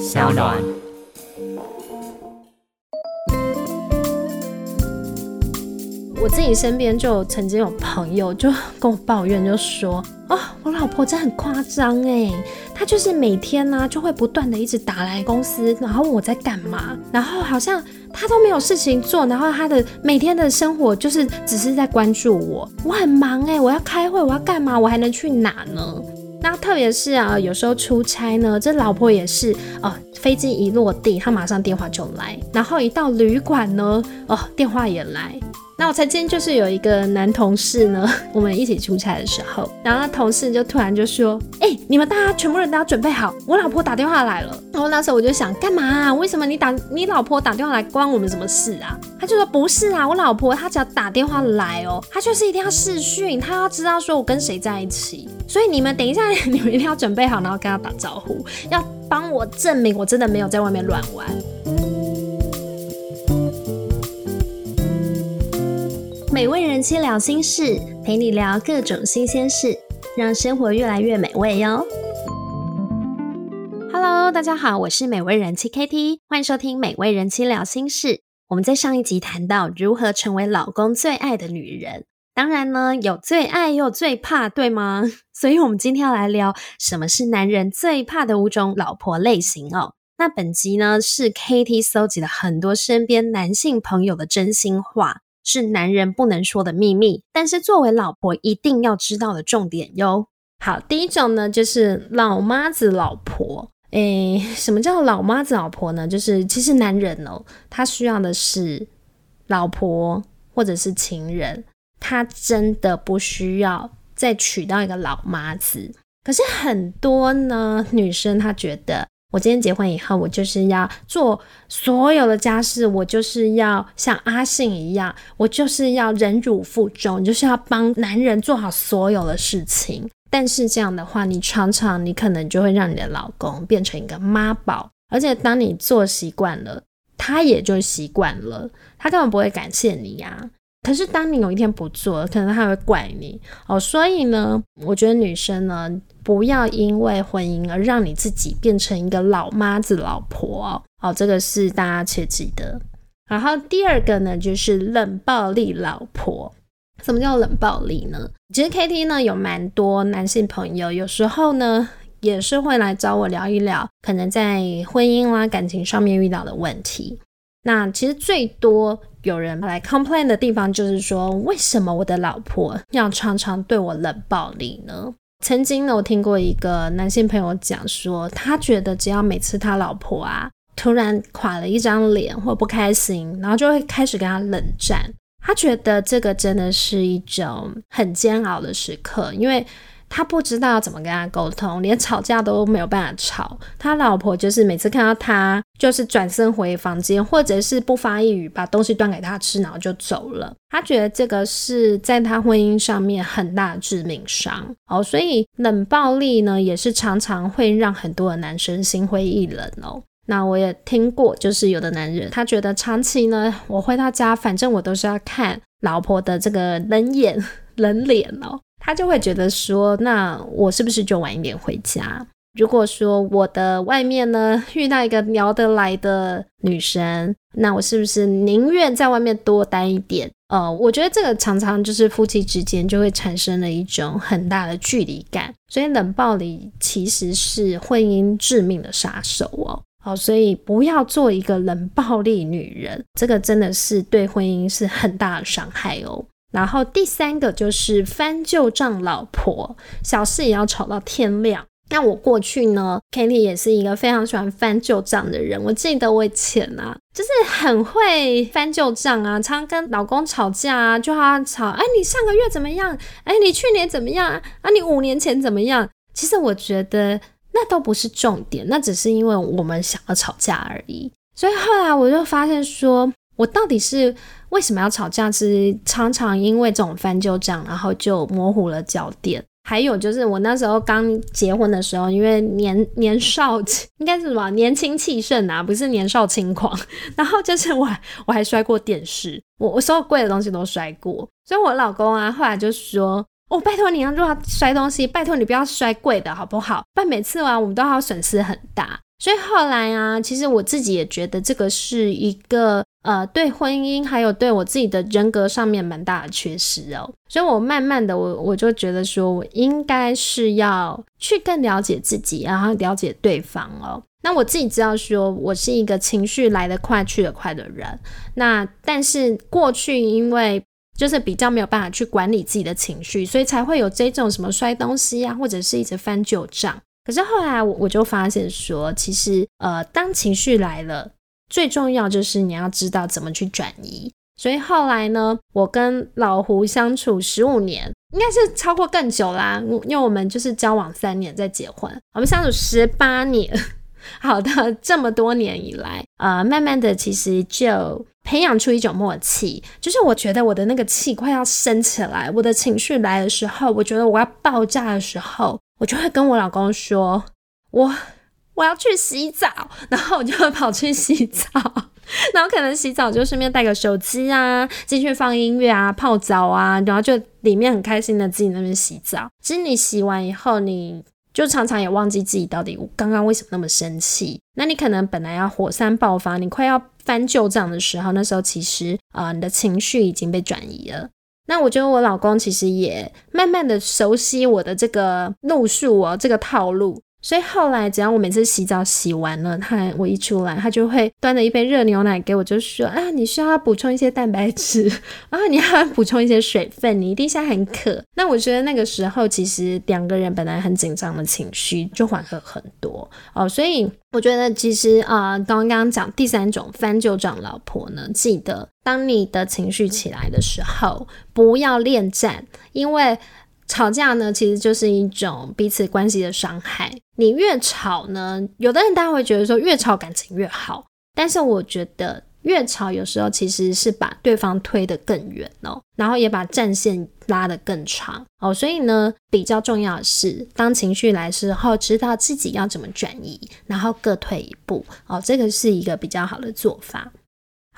小暖。我自己身边就曾经有朋友就跟我抱怨，就说：“哦，我老婆真的很夸张哎，她就是每天呢就会不断的一直打来公司，然后问我在干嘛，然后好像她都没有事情做，然后她的每天的生活就是只是在关注我，我很忙哎，我要开会，我要干嘛，我还能去哪呢？那特别是啊，有时候出差呢，这老婆也是哦，飞机一落地，她马上电话就来，然后一到旅馆呢，哦，电话也来。”那我曾经就是有一个男同事呢，我们一起出差的时候，然后他同事就突然就说：“哎，你们大家全部人都要准备好，我老婆打电话来了。”然后那时候我就想，干嘛？为什么你打你老婆打电话来关我们什么事啊？他就说：“不是啊，我老婆她只要打电话来哦，她就是一定要视讯，她要知道说我跟谁在一起，所以你们等一下 你们一定要准备好，然后跟她打招呼，要帮我证明我真的没有在外面乱玩。”美味人妻聊心事，陪你聊各种新鲜事，让生活越来越美味哟。Hello，大家好，我是美味人妻 KT，欢迎收听美味人妻聊心事。我们在上一集谈到如何成为老公最爱的女人，当然呢，有最爱又最怕，对吗？所以，我们今天要来聊什么是男人最怕的五种老婆类型哦。那本集呢，是 KT 搜集了很多身边男性朋友的真心话。是男人不能说的秘密，但是作为老婆一定要知道的重点哟。好，第一种呢，就是老妈子老婆。诶，什么叫老妈子老婆呢？就是其实男人哦，他需要的是老婆或者是情人，他真的不需要再娶到一个老妈子。可是很多呢，女生她觉得。我今天结婚以后，我就是要做所有的家事，我就是要像阿信一样，我就是要忍辱负重，就是要帮男人做好所有的事情。但是这样的话，你常常你可能就会让你的老公变成一个妈宝，而且当你做习惯了，他也就习惯了，他根本不会感谢你呀。可是当你有一天不做，可能他会怪你哦。所以呢，我觉得女生呢。不要因为婚姻而让你自己变成一个老妈子老婆哦，好，这个是大家切记的。然后第二个呢，就是冷暴力老婆。什么叫冷暴力呢？其实 K T 呢有蛮多男性朋友，有时候呢也是会来找我聊一聊，可能在婚姻啦、感情上面遇到的问题。那其实最多有人来 complain 的地方，就是说为什么我的老婆要常常对我冷暴力呢？曾经呢，我听过一个男性朋友讲说，他觉得只要每次他老婆啊突然垮了一张脸或不开心，然后就会开始跟他冷战。他觉得这个真的是一种很煎熬的时刻，因为。他不知道怎么跟他沟通，连吵架都没有办法吵。他老婆就是每次看到他，就是转身回房间，或者是不发一语，把东西端给他吃，然后就走了。他觉得这个是在他婚姻上面很大的致命伤哦，所以冷暴力呢，也是常常会让很多的男生心灰意冷哦。那我也听过，就是有的男人他觉得长期呢，我回到家，反正我都是要看老婆的这个冷眼 冷脸哦。他就会觉得说，那我是不是就晚一点回家？如果说我的外面呢遇到一个聊得来的女生，那我是不是宁愿在外面多待一点？呃，我觉得这个常常就是夫妻之间就会产生了一种很大的距离感，所以冷暴力其实是婚姻致命的杀手哦。好，所以不要做一个冷暴力女人，这个真的是对婚姻是很大的伤害哦。然后第三个就是翻旧账，老婆小事也要吵到天亮。那我过去呢，Kitty 也是一个非常喜欢翻旧账的人。我记得我以前啊，就是很会翻旧账啊，常跟老公吵架啊，就好吵。哎，你上个月怎么样？哎，你去年怎么样？啊，你五年前怎么样？其实我觉得那都不是重点，那只是因为我们想要吵架而已。所以后来我就发现说。我到底是为什么要吵架？是常常因为这种翻旧账，然后就模糊了焦点。还有就是我那时候刚结婚的时候，因为年年少应该是什么年轻气盛啊，不是年少轻狂。然后就是我我还摔过电视，我我所有贵的东西都摔过。所以我老公啊后来就说：“哦，拜托你啊，如果摔东西，拜托你不要摔贵的好不好？不然每次啊，我们都要损失很大。所以后来啊，其实我自己也觉得这个是一个呃，对婚姻还有对我自己的人格上面蛮大的缺失哦。所以我慢慢的，我我就觉得说我应该是要去更了解自己，然后了解对方哦。那我自己知道说我是一个情绪来得快去得快的人，那但是过去因为就是比较没有办法去管理自己的情绪，所以才会有这种什么摔东西啊，或者是一直翻旧账。可是后来我我就发现说，其实呃，当情绪来了，最重要就是你要知道怎么去转移。所以后来呢，我跟老胡相处十五年，应该是超过更久啦，因为我们就是交往三年再结婚，我们相处十八年。好的，这么多年以来，呃，慢慢的其实就培养出一种默契，就是我觉得我的那个气快要升起来，我的情绪来的时候，我觉得我要爆炸的时候。我就会跟我老公说，我我要去洗澡，然后我就会跑去洗澡，然后可能洗澡就顺便带个手机啊，进去放音乐啊，泡澡啊，然后就里面很开心的自己那边洗澡。其实你洗完以后，你就常常也忘记自己到底刚刚为什么那么生气。那你可能本来要火山爆发，你快要翻旧账的时候，那时候其实啊，你的情绪已经被转移了。那我觉得我老公其实也慢慢的熟悉我的这个路数哦，这个套路。所以后来，只要我每次洗澡洗完了，他我一出来，他就会端着一杯热牛奶给我，就说啊，你需要补充一些蛋白质 啊，你要补充一些水分，你一定现在很渴。那我觉得那个时候，其实两个人本来很紧张的情绪就缓和很多哦。所以我觉得，其实啊，刚刚讲第三种翻旧账老婆呢，记得当你的情绪起来的时候，不要恋战，因为。吵架呢，其实就是一种彼此关系的伤害。你越吵呢，有的人大家会觉得说越吵感情越好，但是我觉得越吵有时候其实是把对方推得更远哦，然后也把战线拉得更长哦。所以呢，比较重要的是，当情绪来时候，知道自己要怎么转移，然后各退一步哦，这个是一个比较好的做法。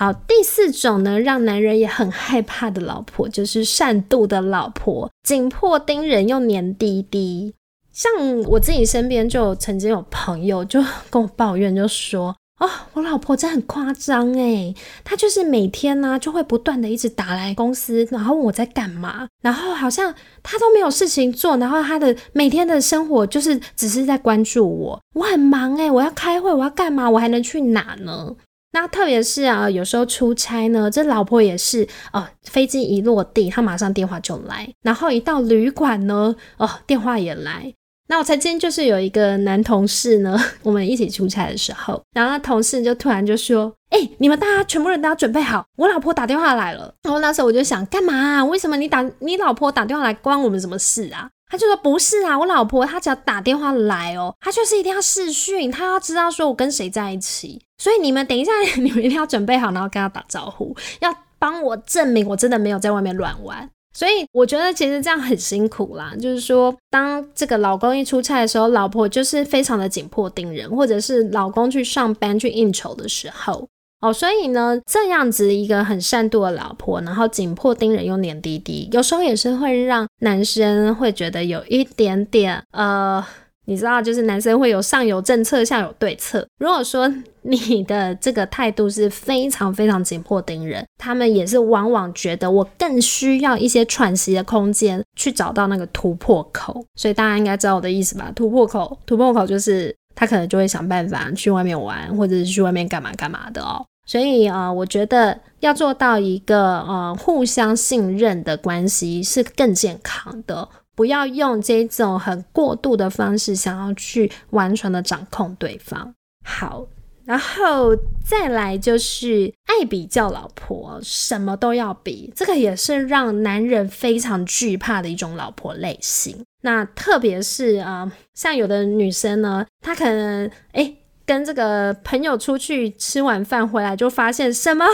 好，第四种呢，让男人也很害怕的老婆，就是善妒的老婆，紧迫盯人又黏滴滴。像我自己身边就曾经有朋友就跟我抱怨，就说：“哦，我老婆真的很夸张诶，她就是每天呢就会不断的一直打来公司，然后问我在干嘛，然后好像她都没有事情做，然后她的每天的生活就是只是在关注我，我很忙诶，我要开会，我要干嘛，我还能去哪呢？”那特别是啊，有时候出差呢，这老婆也是哦，飞机一落地，他马上电话就来，然后一到旅馆呢，哦，电话也来。那我曾经就是有一个男同事呢，我们一起出差的时候，然后同事就突然就说：“哎，你们大家全部人都要准备好，我老婆打电话来了。”然后那时候我就想，干嘛？为什么你打你老婆打电话来关我们什么事啊？他就说不是啊，我老婆她只要打电话来哦，她就是一定要视讯，她要知道说我跟谁在一起，所以你们等一下，你们一定要准备好，然后跟他打招呼，要帮我证明我真的没有在外面乱玩。所以我觉得其实这样很辛苦啦，就是说当这个老公一出差的时候，老婆就是非常的紧迫盯人，或者是老公去上班去应酬的时候。哦，所以呢，这样子一个很善妒的老婆，然后紧迫盯人又黏滴滴，有时候也是会让男生会觉得有一点点，呃，你知道，就是男生会有上有政策，下有对策。如果说你的这个态度是非常非常紧迫盯人，他们也是往往觉得我更需要一些喘息的空间，去找到那个突破口。所以大家应该知道我的意思吧？突破口，突破口就是。他可能就会想办法去外面玩，或者是去外面干嘛干嘛的哦。所以啊，我觉得要做到一个呃互相信任的关系是更健康的，不要用这种很过度的方式想要去完全的掌控对方。好。然后再来就是爱比较，老婆什么都要比，这个也是让男人非常惧怕的一种老婆类型。那特别是啊，像有的女生呢，她可能哎跟这个朋友出去吃晚饭回来，就发现什么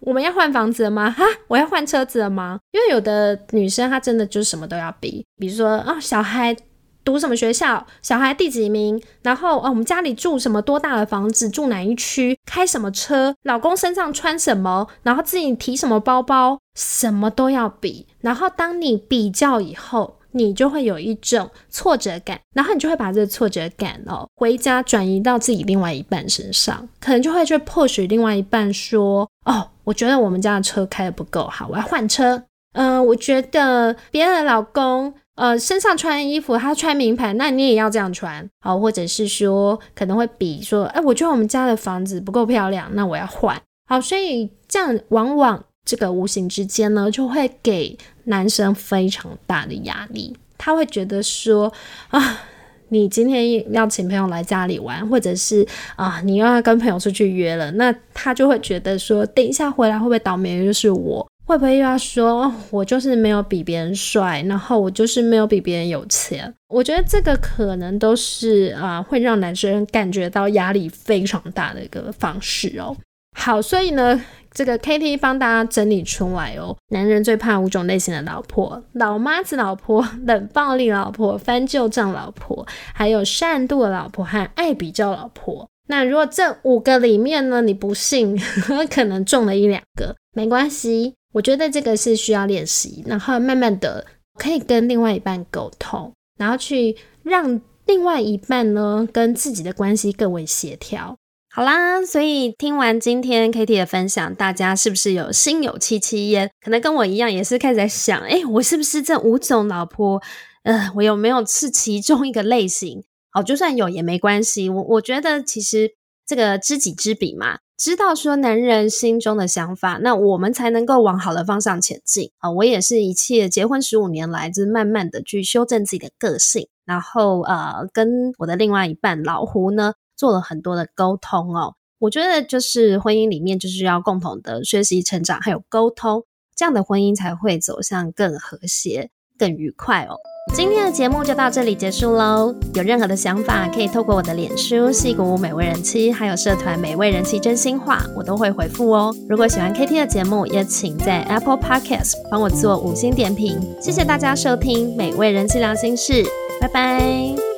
我们要换房子了吗？哈，我要换车子了吗？因为有的女生她真的就什么都要比，比如说啊，小孩读什么学校，小孩第几名，然后哦，我们家里住什么多大的房子，住哪一区，开什么车，老公身上穿什么，然后自己提什么包包，什么都要比。然后当你比较以后，你就会有一种挫折感，然后你就会把这个挫折感哦回家转移到自己另外一半身上，可能就会去迫使另外一半说：“哦，我觉得我们家的车开的不够好，我要换车。”嗯，我觉得别人的老公呃身上穿衣服，他穿名牌，那你也要这样穿好，或者是说可能会比说：“哎，我觉得我们家的房子不够漂亮，那我要换。”好，所以这样往往。这个无形之间呢，就会给男生非常大的压力。他会觉得说啊，你今天要请朋友来家里玩，或者是啊，你又要跟朋友出去约了，那他就会觉得说，等一下回来会不会倒霉的就是我？会不会又要说我就是没有比别人帅，然后我就是没有比别人有钱？我觉得这个可能都是啊，会让男生感觉到压力非常大的一个方式哦。好，所以呢。这个 K T 帮大家整理出来哦，男人最怕五种类型的老婆：老妈子老婆、冷暴力老婆、翻旧账老婆，还有善妒的老婆和爱比较老婆。那如果这五个里面呢，你不信，可能中了一两个，没关系。我觉得这个是需要练习，然后慢慢的可以跟另外一半沟通，然后去让另外一半呢跟自己的关系更为协调。好啦，所以听完今天 K T 的分享，大家是不是有心有戚戚焉？可能跟我一样，也是开始在想，哎，我是不是这五种老婆？呃，我有没有是其中一个类型？好，就算有也没关系。我我觉得其实这个知己知彼嘛，知道说男人心中的想法，那我们才能够往好的方向前进啊。我也是一切结婚十五年来，就是慢慢的去修正自己的个性，然后呃，跟我的另外一半老胡呢。做了很多的沟通哦，我觉得就是婚姻里面就是要共同的学习成长，还有沟通，这样的婚姻才会走向更和谐、更愉快哦。今天的节目就到这里结束喽，有任何的想法可以透过我的脸书“戏骨美味人妻”还有社团“美味人妻真心话”，我都会回复哦。如果喜欢 KT 的节目，也请在 Apple Podcast 帮我做五星点评，谢谢大家收听《美味人妻聊心事》，拜拜。